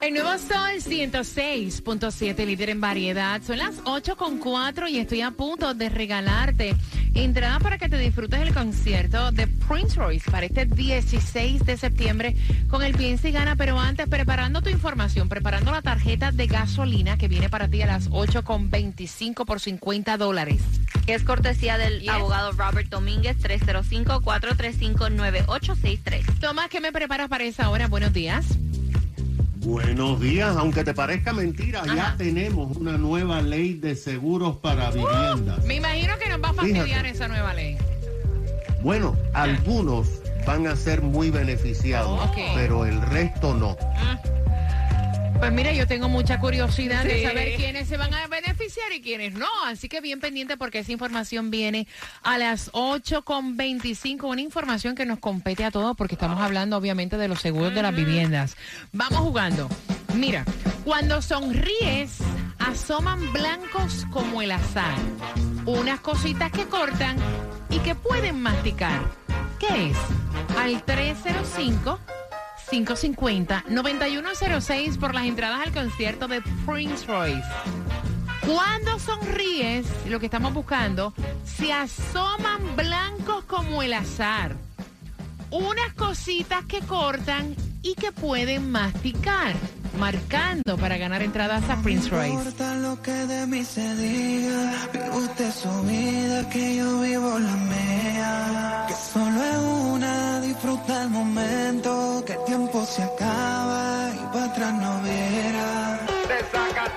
El nuevo Sol 106.7, líder en variedad. Son las 8.4 y estoy a punto de regalarte entrada para que te disfrutes el concierto de Prince Royce para este 16 de septiembre con el Piensa y Gana. Pero antes, preparando tu información, preparando la tarjeta de gasolina que viene para ti a las 8.25 por 50 dólares. Es cortesía del abogado Robert Domínguez, 305-435-9863. Tomás, ¿qué me preparas para esa hora? Buenos días. Buenos días, aunque te parezca mentira, ya tenemos una nueva ley de seguros para viviendas. Me imagino que nos va a fastidiar esa nueva ley. Bueno, algunos van a ser muy beneficiados, Oh, pero el resto no. Pues mira, yo tengo mucha curiosidad de saber quiénes se van a beneficiar y quiénes no. Así que bien pendiente porque esa información viene a las 8.25. Una información que nos compete a todos porque estamos hablando obviamente de los seguros de las viviendas. Vamos jugando. Mira, cuando sonríes, asoman blancos como el azar. Unas cositas que cortan y que pueden masticar. ¿Qué es? Al 305. 550-9106 por las entradas al concierto de Prince Royce. Cuando sonríes, lo que estamos buscando, se asoman blancos como el azar. Unas cositas que cortan y que pueden masticar, marcando para ganar entradas a Prince No Royce. importa lo que de mí se diga, vive usted su vida, que yo vivo la mía. Que solo es una, disfruta el momento, se acaba y para atrás no viera.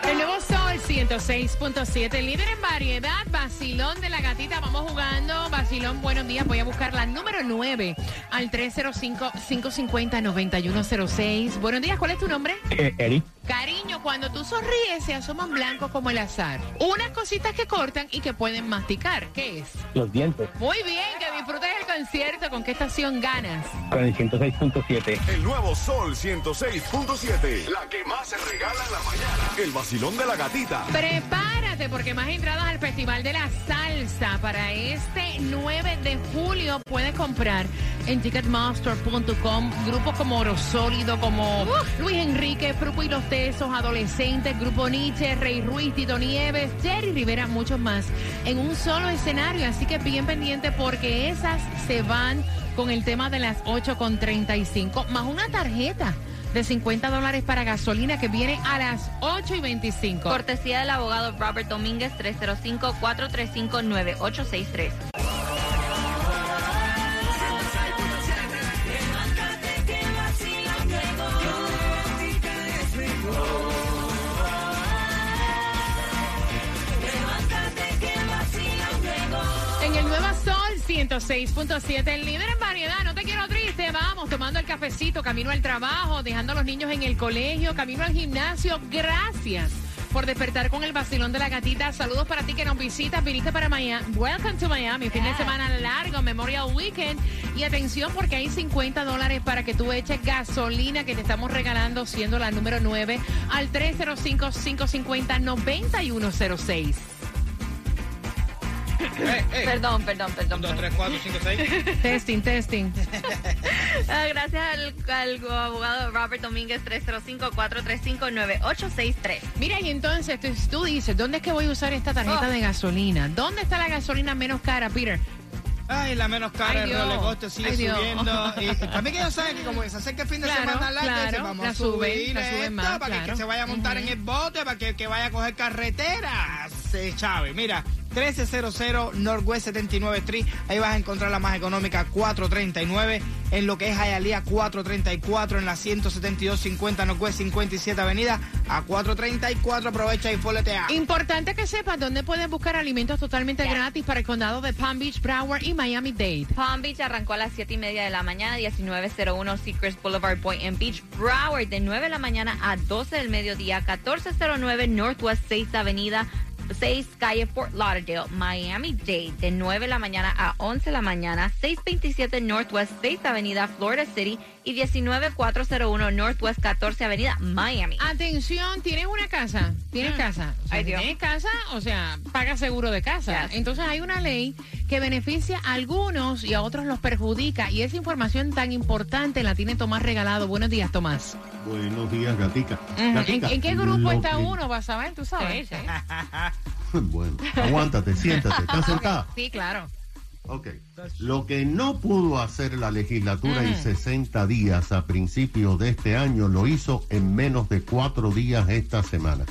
El nuevo Sol 106.7, líder en variedad, Basilón de la Gatita. Vamos jugando. Basilón, buenos días. Voy a buscar la número 9 al 305-550-9106. Buenos días, ¿cuál es tu nombre? Eh, Eric, Cariño, cuando tú sonríes se asoman blancos como el azar. Unas cositas que cortan y que pueden masticar. ¿Qué es? los dientes, Muy bien, que disfrutes el concierto. ¿Con qué estación ganas? con el 106.7. El nuevo Sol 106.7. La que más se regala en la mañana. El vacilón de la gatita. Prepárate porque más entradas al Festival de la Salsa para este 9 de julio puedes comprar en ticketmaster.com grupos como Oro Sólido, como Luis Enrique, Fruco y los Tesos, Adolescentes, Grupo Nietzsche, Rey Ruiz, Tito Nieves, Jerry Rivera, muchos más en un solo escenario. Así que bien pendiente porque esas se van con el tema de las 8.35 más una tarjeta de 50 dólares para gasolina que viene a las 8 y 25. Cortesía del abogado Robert Domínguez, 305-435-9863. En el Nueva Sol 106.7, el líder en variedad, no te quiero triste, vamos, tomando el cafecito, camino al trabajo, dejando a los niños en el colegio, camino al gimnasio, gracias por despertar con el vacilón de la gatita. Saludos para ti que nos visitas, viniste para Miami. Welcome to Miami, fin de semana largo, Memorial Weekend. Y atención porque hay 50 dólares para que tú eches gasolina que te estamos regalando siendo la número 9 al 305-550-9106. Perdón, perdón, perdón. perdón. 4, 5, 6. Testing, testing. Ah, Gracias al, al abogado Robert Domínguez, 305-435-9863. Mira, y entonces tú, tú dices, ¿dónde es que voy a usar esta tarjeta Oh. de gasolina? ¿Dónde está la gasolina menos cara, Peter? Ay, la menos cara, Ay, el coaster sigue Ay, Dios. subiendo. Y, y para mí que ellos saben que como que se acerca el fin de Claro, semana largo, claro, dicen, vamos la a suben, subir la suben esto más, para que- claro. que, se vaya a montar en el bote, para que, que vaya a coger carretera. Se chave. Mira, 1300 Northwest 79 Street. Ahí vas a encontrar la más económica 439. En lo que es Hialeah 434. En la 17250 Northwest 57 Avenida. A 434 aprovecha y foletea. Importante que sepas dónde puedes buscar alimentos totalmente gratis para el condado de Palm Beach, Broward y Miami-Dade. Palm Beach arrancó a las 7 y media de la mañana, 1901 Secrets Boulevard, Boynton Beach, Broward, de 9 de la mañana a 12 del mediodía, 1409 Northwest 6 Avenida, 6 Calle Fort Lauderdale, Miami-Dade, de 9 de la mañana a 11 de la mañana, 627 Northwest 6 Avenida, Florida City, y 19401 Northwest 14 Avenida, Miami. Atención, tienes una casa, tienes Mm. casa. O sea, Ay, si Dios. tienes casa, o sea, paga seguro de casa. Yes. Entonces hay una ley que beneficia a algunos y a otros los perjudica. Y esa información tan importante la tiene Tomás regalado. Buenos días, Tomás. Buenos días, Gatica. ¿En, Gatica, en qué grupo lo está que- uno? Vas a ver, tú sabes. Sí, sí. Bueno, aguántate, siéntate. ¿Estás sentada? Sí, claro. Ok. Lo que no pudo hacer la legislatura en 60 días a principios de este año lo hizo en menos de cuatro días esta semana.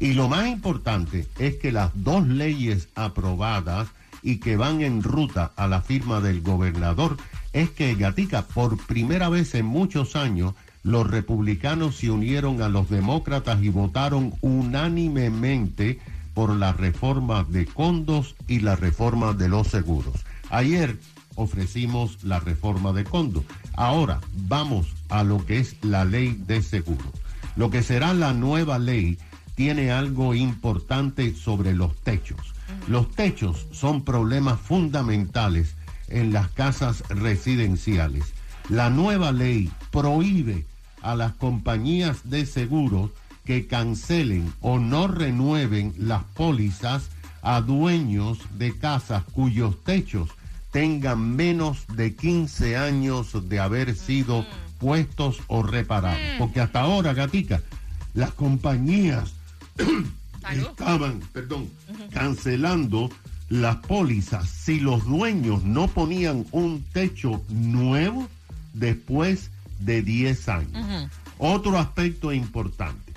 Y lo más importante es que las dos leyes aprobadas y que van en ruta a la firma del gobernador es que Gatica, por primera vez en muchos años, los republicanos se unieron a los demócratas y votaron unánimemente por la reforma de condos y la reforma de los seguros. Ayer ofrecimos la reforma de condos. Ahora vamos a lo que es la ley de seguros. Lo que será la nueva ley tiene algo importante sobre los techos. Los techos son problemas fundamentales en las casas residenciales. La nueva ley prohíbe a las compañías de seguros que cancelen o no renueven las pólizas a dueños de casas cuyos techos tengan menos de 15 años de haber sido puestos o reparados. Porque hasta ahora, gatica, las compañías estaban, perdón, cancelando las pólizas. Si los dueños no ponían un techo nuevo después de 10 años. Otro aspecto importante,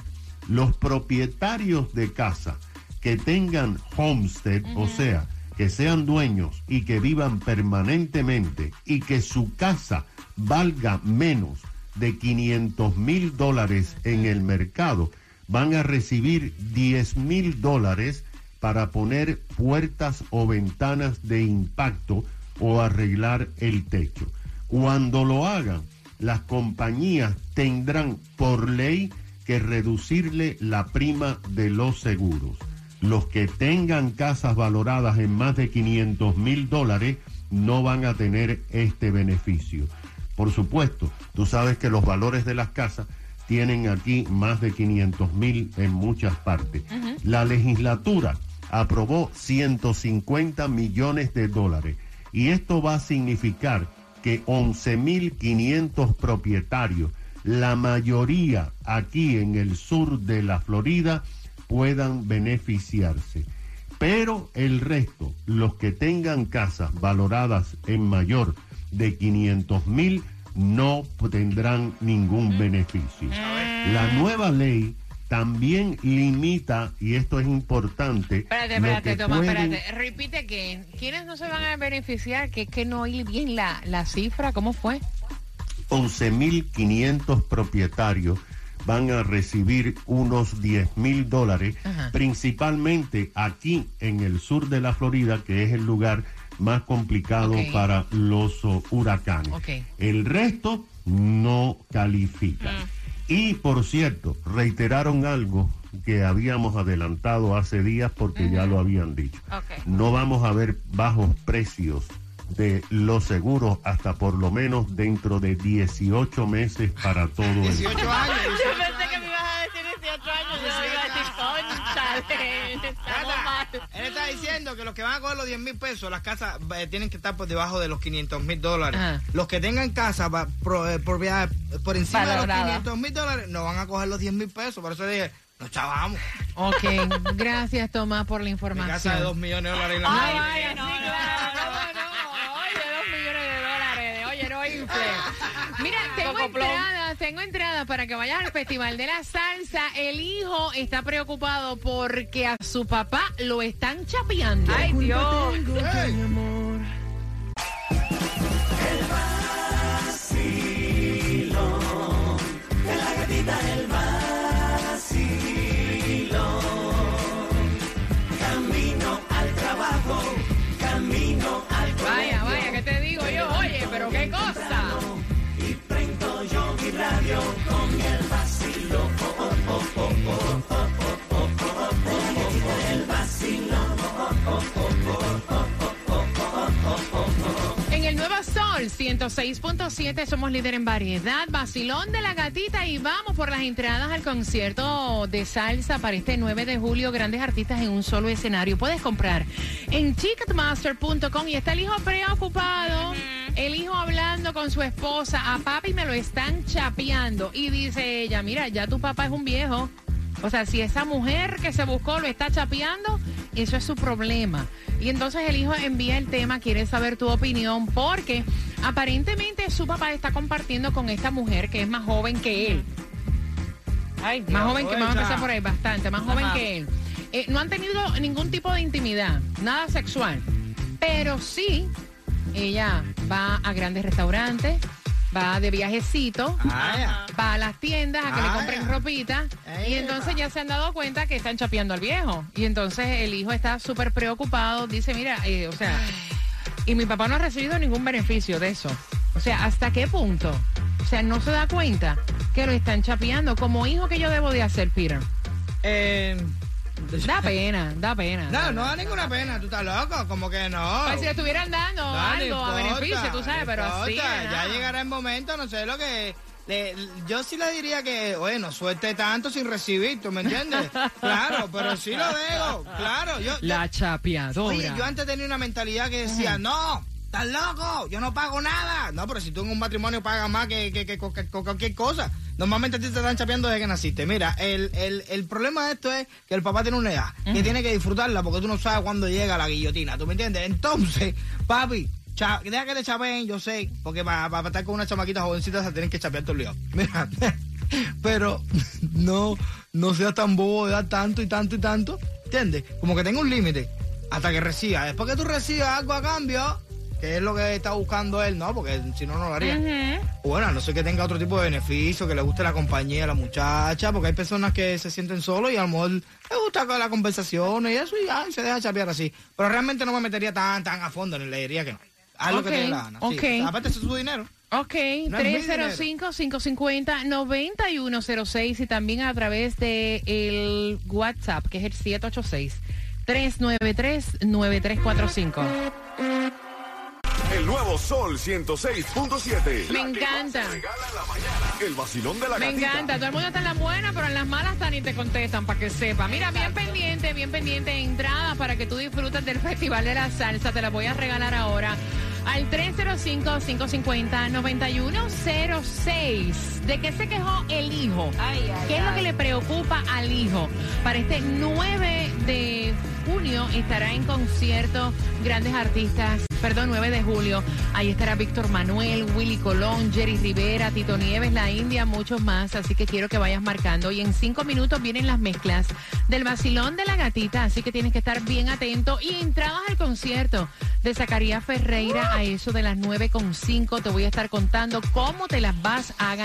los propietarios de casa que tengan homestead, o sea, que sean dueños y que vivan permanentemente y que su casa valga menos de 500 mil dólares en el mercado, van a recibir 10 mil dólares para poner puertas o ventanas de impacto o arreglar el techo. Cuando lo hagan, las compañías tendrán por ley que reducirle la prima de los seguros. Los que tengan casas valoradas en más de 500 mil dólares no van a tener este beneficio. Por supuesto, tú sabes que los valores de las casas tienen aquí más de 500 mil en muchas partes. La legislatura aprobó 150 millones de dólares y esto va a significar que 11.500 propietarios, la mayoría aquí en el sur de la Florida, puedan beneficiarse. Pero el resto, los que tengan casas valoradas en mayor de 500 mil, no tendrán ningún beneficio. La nueva ley también limita, y esto es importante, Espérate, espérate, Tomás, pueden- espérate. Repite que, ¿quiénes no se van a beneficiar? Que es que no oí bien la, la cifra, ¿cómo fue? 11.500 propietarios van a recibir unos 10 mil dólares, Ajá. principalmente aquí en el sur de la Florida, que es el lugar más complicado para los oh, huracanes. El resto no califica. Y por cierto, reiteraron algo que habíamos adelantado hace días porque ya lo habían dicho. No vamos a ver bajos precios de los seguros hasta por lo menos dentro de 18 meses para todo el 18 años. Yo pensé que me ibas a decir 18 años. Yo iba a decir. Él está diciendo que los que van a coger los 10 mil pesos, las casas eh, tienen que estar por debajo de los 500 mil dólares. Ajá. Los que tengan casa va- pro- eh, propiedad por encima de los 500 mil dólares no van a coger los 10 mil pesos. Por eso dije, nos chavamos. Ok, gracias Tomás por la Mi información. casa de 2 millones de dólares. en la Ay, vaya, sí, claro, no, no. Oye, dos millones de Mira, tengo entradas, tengo entradas para que vayas al Festival de la Salsa. El hijo está preocupado porque a su papá lo están chapeando. Ay, Dios. 106.7, somos líder en variedad, vacilón de la gatita y vamos por las entradas al concierto de salsa para este 9 de julio, grandes artistas en un solo escenario. Puedes comprar en ticketmaster.com y está el hijo preocupado, el hijo hablando con su esposa, a papi me lo están chapeando y dice ella, mira, ya tu papá es un viejo. O sea, si esa mujer que se buscó lo está chapeando, eso es su problema. Y entonces el hijo envía el tema, quiere saber tu opinión, porque aparentemente su papá está compartiendo con esta mujer que es más joven que él. Ay, Más joven que, vamos a empezar por ahí, bastante, más joven que él. Eh, no han tenido ningún tipo de intimidad, nada sexual. Pero sí, ella va a grandes restaurantes, va de viajecito, Ah, va a las tiendas a que le compren ropita y entonces ya se han dado cuenta que están chapeando al viejo y entonces el hijo está súper preocupado, dice, mira, eh, o sea, y mi papá no ha recibido ningún beneficio de eso. O sea, ¿hasta qué punto? O sea, no se da cuenta que lo están chapeando. Como hijo, que yo debo de hacer, Peter? Eh, Da pena, da pena. No, no da ninguna pena, tú estás loco, como que no. Pues si le estuvieran dando No, no algo a beneficio, tú sabes, no pero así. importa, Ya nada. llegará el momento, no sé lo que. Yo sí le diría que, bueno, suelte tanto sin recibir, ¿tú me entiendes? claro, pero sí lo dejo, claro. Yo, yo- La chapeadora. oye, yo antes tenía una mentalidad que decía, no, estás loco, yo no pago nada. No, pero si tú en un matrimonio pagas más que, que, que- que- que cualquier cosa. Normalmente a ti te están chapeando desde que naciste. Mira, el, el, el problema de esto es que el papá tiene una edad, que tiene que disfrutarla porque tú no sabes cuándo llega la guillotina, ¿tú me entiendes? Entonces, papi, cha- deja que te chapeen, yo sé, porque para, para estar con una chamaquita jovencita se tienen que chapear todo el lío. Mira, pero no, no seas tan bobo de dar tanto y tanto y tanto, ¿entiendes? Como que tenga un límite hasta que reciba. Después que tú recibas algo a cambio, que es lo que está buscando él, ¿no? Porque si no, no lo haría. Bueno, a no sé que tenga otro tipo de beneficio, que le guste la compañía de la muchacha, porque hay personas que se sienten solos y a lo mejor les gusta la conversación y eso y ya, y se deja chapear así. Pero realmente no me metería tan, tan a fondo, ni le diría que no. Haz lo Ok, que te dé la gana. sí. ok. Aparte, eso es su dinero. Ok, No es mi 305-550-9106 y también a través de el WhatsApp, que es el 786-393-9345. El nuevo Sol 106.7. Me La encanta. la. El vacilón de la Me gatita. encanta, todo el mundo está en las buenas, pero en las malas están y te contestan para que sepa. Mira, bien pendiente, bien pendiente, entradas para que tú disfrutes del Festival de la Salsa. Te las voy a regalar ahora al 305-550-9106. ¿De qué se quejó el hijo? Ay, ay, ¿Qué es lo que le preocupa al hijo? Para este 9 de junio estará en concierto grandes artistas, perdón, 9 de julio. Ahí estará Víctor Manuel, Willy Colón, Jerry Rivera, Tito Nieves, La India, muchos más. Así que quiero que vayas marcando. Y en cinco minutos vienen las mezclas del vacilón de la gatita. Así que tienes que estar bien atento. Y entradas al concierto de Zacarías Ferreira a eso de las 9.5. Te voy a estar contando cómo te las vas a ganar.